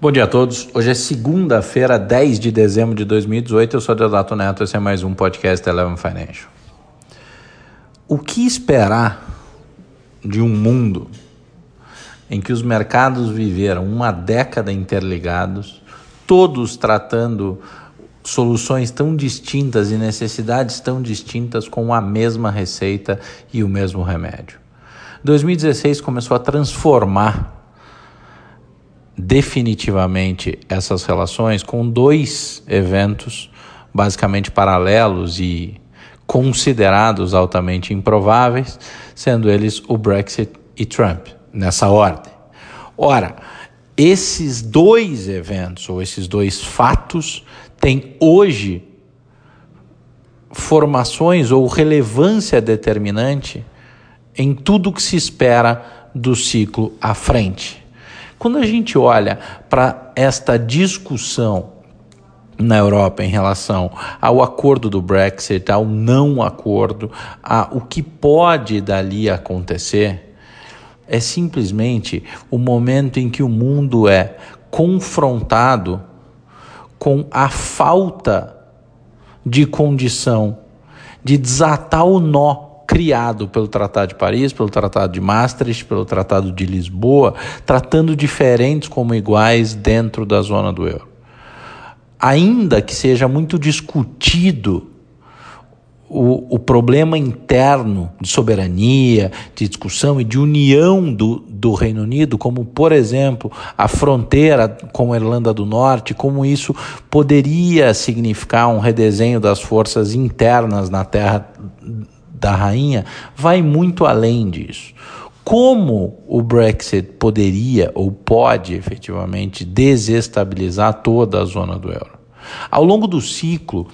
Bom dia a todos. Hoje é segunda-feira, 10 de dezembro de 2018. Eu sou Deodato Neto. Esse é mais um podcast Eleven Financial. O que esperar de um mundo em que os mercados viveram uma década interligados, todos tratando soluções tão distintas e necessidades tão distintas com a mesma receita e o mesmo remédio? 2016 começou a transformar definitivamente essas relações com dois eventos basicamente paralelos e considerados altamente improváveis, sendo eles o Brexit e Trump, nessa ordem. Ora, esses dois eventos ou esses dois fatos têm hoje formações ou relevância determinante em tudo que se espera do ciclo à frente. Quando a gente olha para esta discussão na Europa em relação ao acordo do Brexit, ao não acordo, a o que pode dali acontecer, é simplesmente o momento em que o mundo é confrontado com a falta de condição de desatar o nó criado pelo Tratado de Paris, pelo Tratado de Maastricht, pelo Tratado de Lisboa, tratando diferentes como iguais dentro da zona do euro. Ainda que seja muito discutido o, o problema interno de soberania, de discussão e de união do, do Reino Unido, como, por exemplo, a fronteira com a Irlanda do Norte, como isso poderia significar um redesenho das forças internas na terra da rainha vai muito além disso. Como o Brexit poderia ou pode efetivamente desestabilizar toda a zona do euro? Ao longo do ciclo,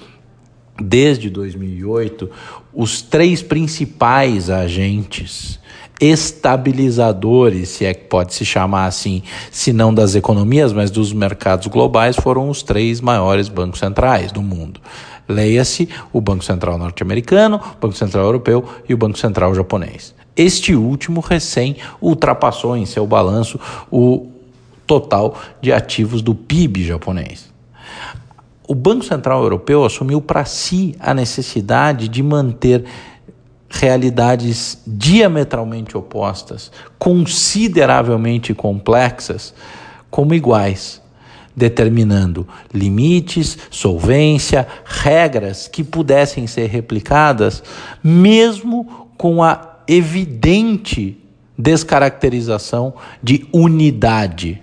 desde 2008, os três principais agentes estabilizadores, se é que pode se chamar assim, se não das economias, mas dos mercados globais, foram os três maiores bancos centrais do mundo. Leia-se o Banco Central norte-americano, o Banco Central europeu e o Banco Central japonês. Este último recém ultrapassou em seu balanço o total de ativos do PIB japonês. O Banco Central Europeu assumiu para si a necessidade de manter realidades diametralmente opostas, consideravelmente complexas, como iguais determinando limites, solvência, regras que pudessem ser replicadas, mesmo com a evidente descaracterização de unidade.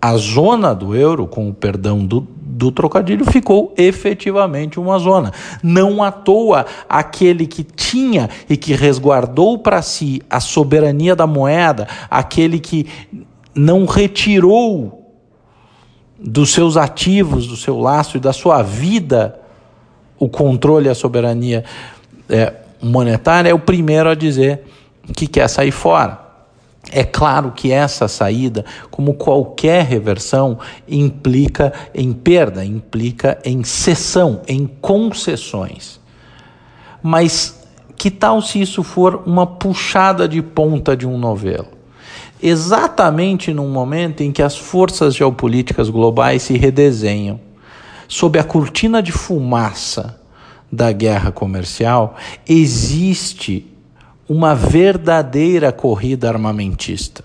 A zona do euro, com o perdão do, do trocadilho, ficou efetivamente uma zona. Não à toa, aquele que tinha e que resguardou para si a soberania da moeda, aquele que não retirou dos seus ativos, do seu laço e da sua vida o controle e a soberania é, monetária, é o primeiro a dizer que quer sair fora. É claro que essa saída, como qualquer reversão, implica em perda, implica em cessão, em concessões. Mas que tal se isso for uma puxada de ponta de um novelo? Exatamente num momento em que as forças geopolíticas globais se redesenham. Sob a cortina de fumaça da guerra comercial, existe uma verdadeira corrida armamentista.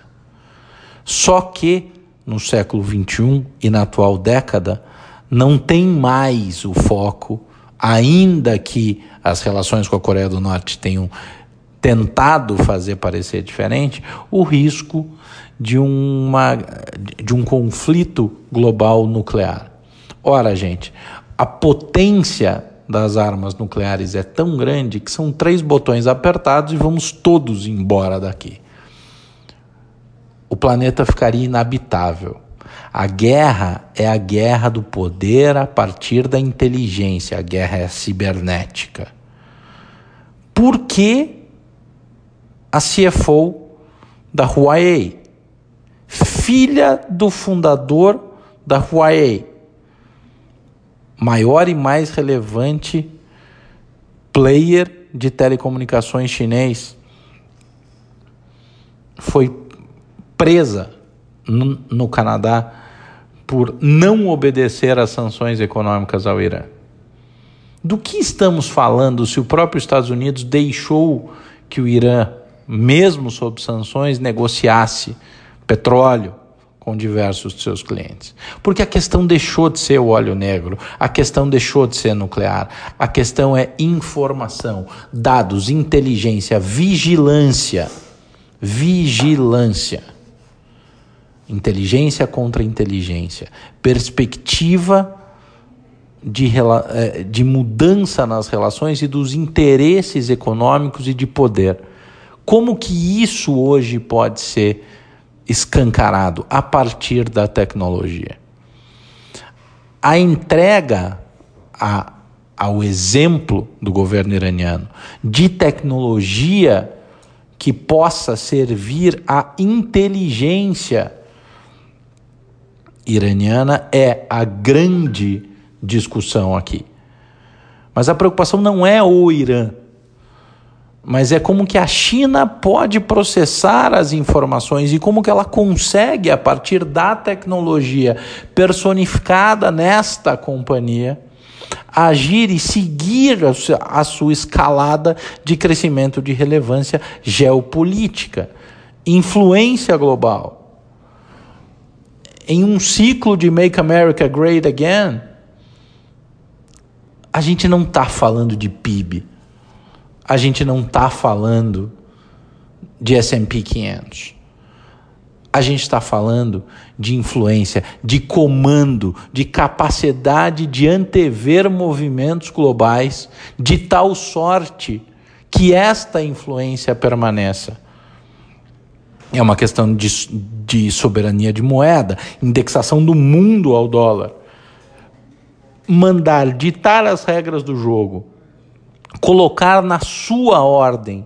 Só que no século XXI e na atual década, não tem mais o foco, ainda que as relações com a Coreia do Norte tenham tentado fazer parecer diferente, o risco de, uma, de um conflito global nuclear. Ora, gente, a potência das armas nucleares é tão grande que são três botões apertados e vamos todos embora daqui. O planeta ficaria inabitável. A guerra é a guerra do poder a partir da inteligência, a guerra é cibernética. Por que a CFO da Huawei, filha do fundador da Huawei, maior e mais relevante player de telecomunicações chinês, foi presa no, no Canadá por não obedecer às sanções econômicas ao Irã. Do que estamos falando se o próprio Estados Unidos deixou que o Irã, mesmo sob sanções, negociasse petróleo com diversos de seus clientes? Porque a questão deixou de ser o óleo negro, a questão deixou de ser nuclear, a questão é informação, dados, inteligência, vigilância. Vigilância. Inteligência contra inteligência. Perspectiva de, eh, de mudança nas relações e dos interesses econômicos e de poder. Como que isso hoje pode ser escancarado a partir da tecnologia? A entrega a, ao exemplo do governo iraniano de tecnologia que possa servir à inteligência iraniana é a grande discussão aqui. Mas a preocupação não é o Irã, mas é como que a China pode processar as informações e como que ela consegue, a partir da tecnologia personificada nesta companhia, agir e seguir a sua escalada de crescimento de relevância geopolítica, influência global. Em um ciclo de Make America Great Again, a gente não está falando de PIB, a gente não está falando de S&P 500. A gente está falando de influência, de comando, de capacidade de antever movimentos globais de tal sorte que esta influência permaneça. É uma questão de, de soberania de moeda, indexação do mundo ao dólar mandar ditar as regras do jogo, colocar na sua ordem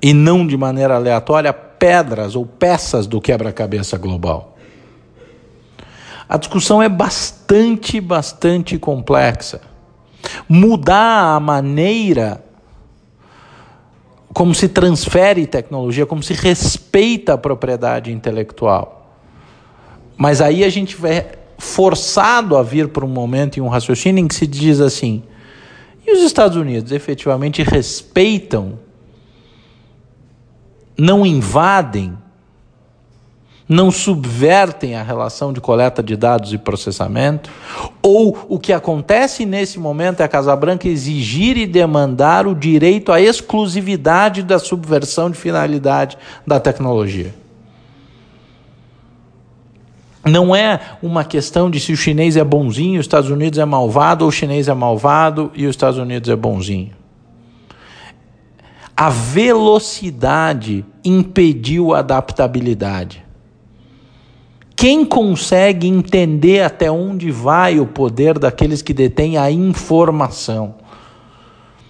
e não de maneira aleatória pedras ou peças do quebra-cabeça global. A discussão é bastante, bastante complexa. Mudar a maneira como se transfere tecnologia, como se respeita a propriedade intelectual. Mas aí a gente vai forçado a vir para um momento e um raciocínio em que se diz assim: e os Estados Unidos efetivamente respeitam, não invadem, não subvertem a relação de coleta de dados e processamento? Ou o que acontece nesse momento é a Casa Branca exigir e demandar o direito à exclusividade da subversão de finalidade da tecnologia? Não é uma questão de se o chinês é bonzinho, os Estados Unidos é malvado, ou o chinês é malvado e os Estados Unidos é bonzinho. A velocidade impediu a adaptabilidade. Quem consegue entender até onde vai o poder daqueles que detêm a informação?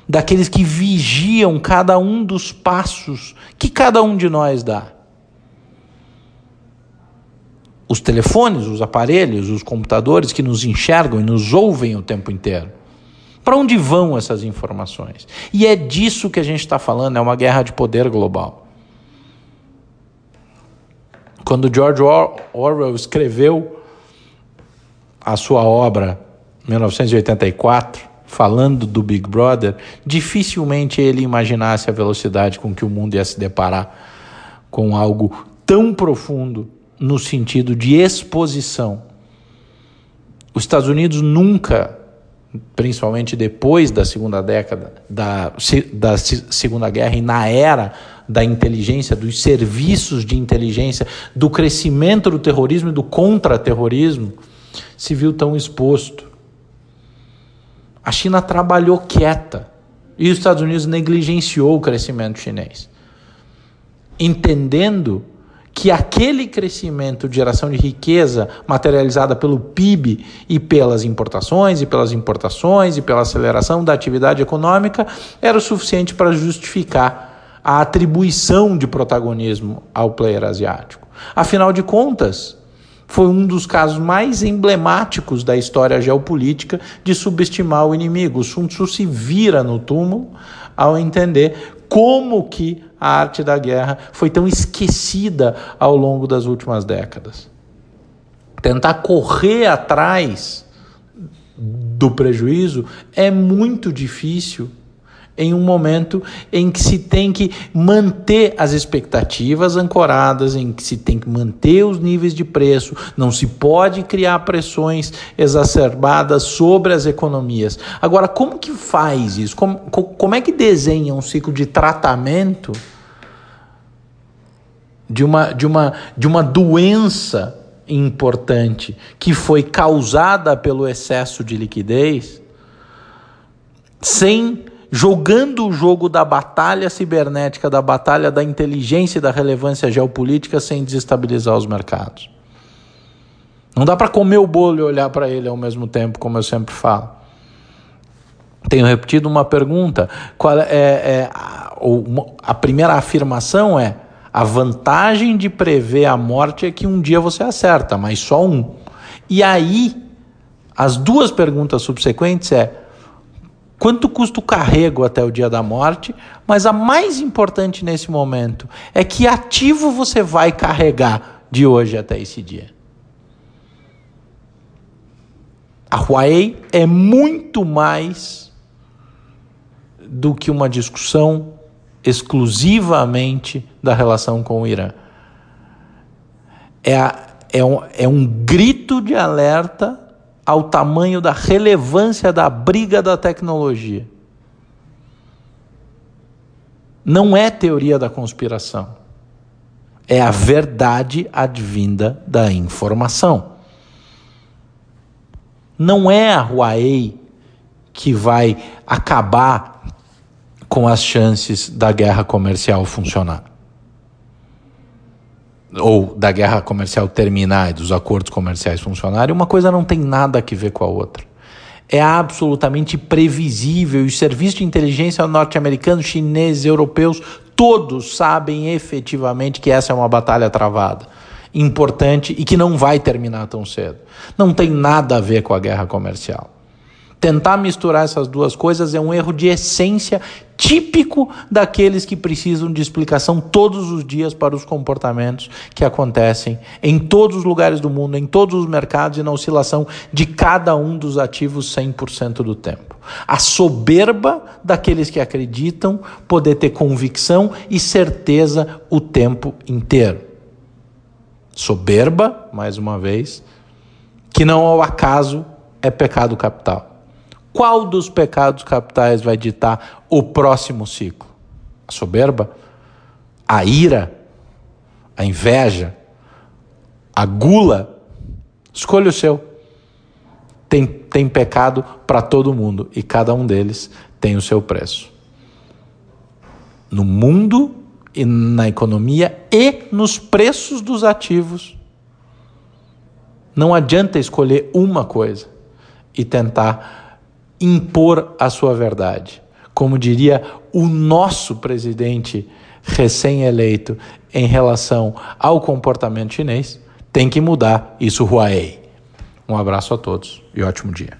Daqueles que vigiam cada um dos passos que cada um de nós dá? Os telefones, os aparelhos, os computadores que nos enxergam e nos ouvem o tempo inteiro. Para onde vão essas informações? E é disso que a gente está falando, é uma guerra de poder global. Quando George Orwell escreveu a sua obra 1984, falando do Big Brother, dificilmente ele imaginasse a velocidade com que o mundo ia se deparar com algo tão profundo no sentido de exposição. Os Estados Unidos nunca, principalmente depois da segunda década, da, da Segunda Guerra e na era da inteligência, dos serviços de inteligência, do crescimento do terrorismo e do contra-terrorismo, se viu tão exposto. A China trabalhou quieta e os Estados Unidos negligenciou o crescimento chinês, entendendo que aquele crescimento de geração de riqueza materializada pelo PIB e pelas importações e pelas importações e pela aceleração da atividade econômica era o suficiente para justificar a atribuição de protagonismo ao player asiático. Afinal de contas, foi um dos casos mais emblemáticos da história geopolítica de subestimar o inimigo. O Sun Tzu se vira no túmulo ao entender como que a arte da guerra foi tão esquecida ao longo das últimas décadas. tentar correr atrás do prejuízo é muito difícil em um momento em que se tem que manter as expectativas ancoradas, em que se tem que manter os níveis de preço, não se pode criar pressões exacerbadas sobre as economias. Agora, como que faz isso? Como, como é que desenha um ciclo de tratamento de uma, de uma, de uma doença importante que foi causada pelo excesso de liquidez, sem jogando o jogo da batalha cibernética, da batalha da inteligência e da relevância geopolítica sem desestabilizar os mercados. Não dá para comer o bolo e olhar para ele ao mesmo tempo, como eu sempre falo. Tenho repetido uma pergunta. Qual é, é a, a primeira afirmação é a vantagem de prever a morte é que um dia você acerta, mas só um. E aí, as duas perguntas subsequentes é quanto custa o carrego até o dia da morte, mas a mais importante nesse momento é que ativo você vai carregar de hoje até esse dia. A Huawei é muito mais do que uma discussão exclusivamente da relação com o Irã. É, a, é, um, é um grito de alerta ao tamanho da relevância da briga da tecnologia. Não é teoria da conspiração. É a verdade advinda da informação. Não é a Huawei que vai acabar com as chances da guerra comercial funcionar ou da guerra comercial terminar e dos acordos comerciais funcionarem, uma coisa não tem nada a ver com a outra. É absolutamente previsível os serviços de inteligência norte-americanos, chineses, europeus, todos sabem efetivamente que essa é uma batalha travada, importante e que não vai terminar tão cedo. Não tem nada a ver com a guerra comercial. Tentar misturar essas duas coisas é um erro de essência típico daqueles que precisam de explicação todos os dias para os comportamentos que acontecem em todos os lugares do mundo, em todos os mercados e na oscilação de cada um dos ativos 100% do tempo. A soberba daqueles que acreditam poder ter convicção e certeza o tempo inteiro. Soberba, mais uma vez, que não ao acaso é pecado capital. Qual dos pecados capitais vai ditar o próximo ciclo? A soberba? A ira? A inveja? A gula? Escolha o seu. Tem, tem pecado para todo mundo e cada um deles tem o seu preço. No mundo e na economia e nos preços dos ativos. Não adianta escolher uma coisa e tentar impor a sua verdade. Como diria o nosso presidente recém-eleito em relação ao comportamento chinês, tem que mudar isso Huawei. Um abraço a todos e ótimo dia.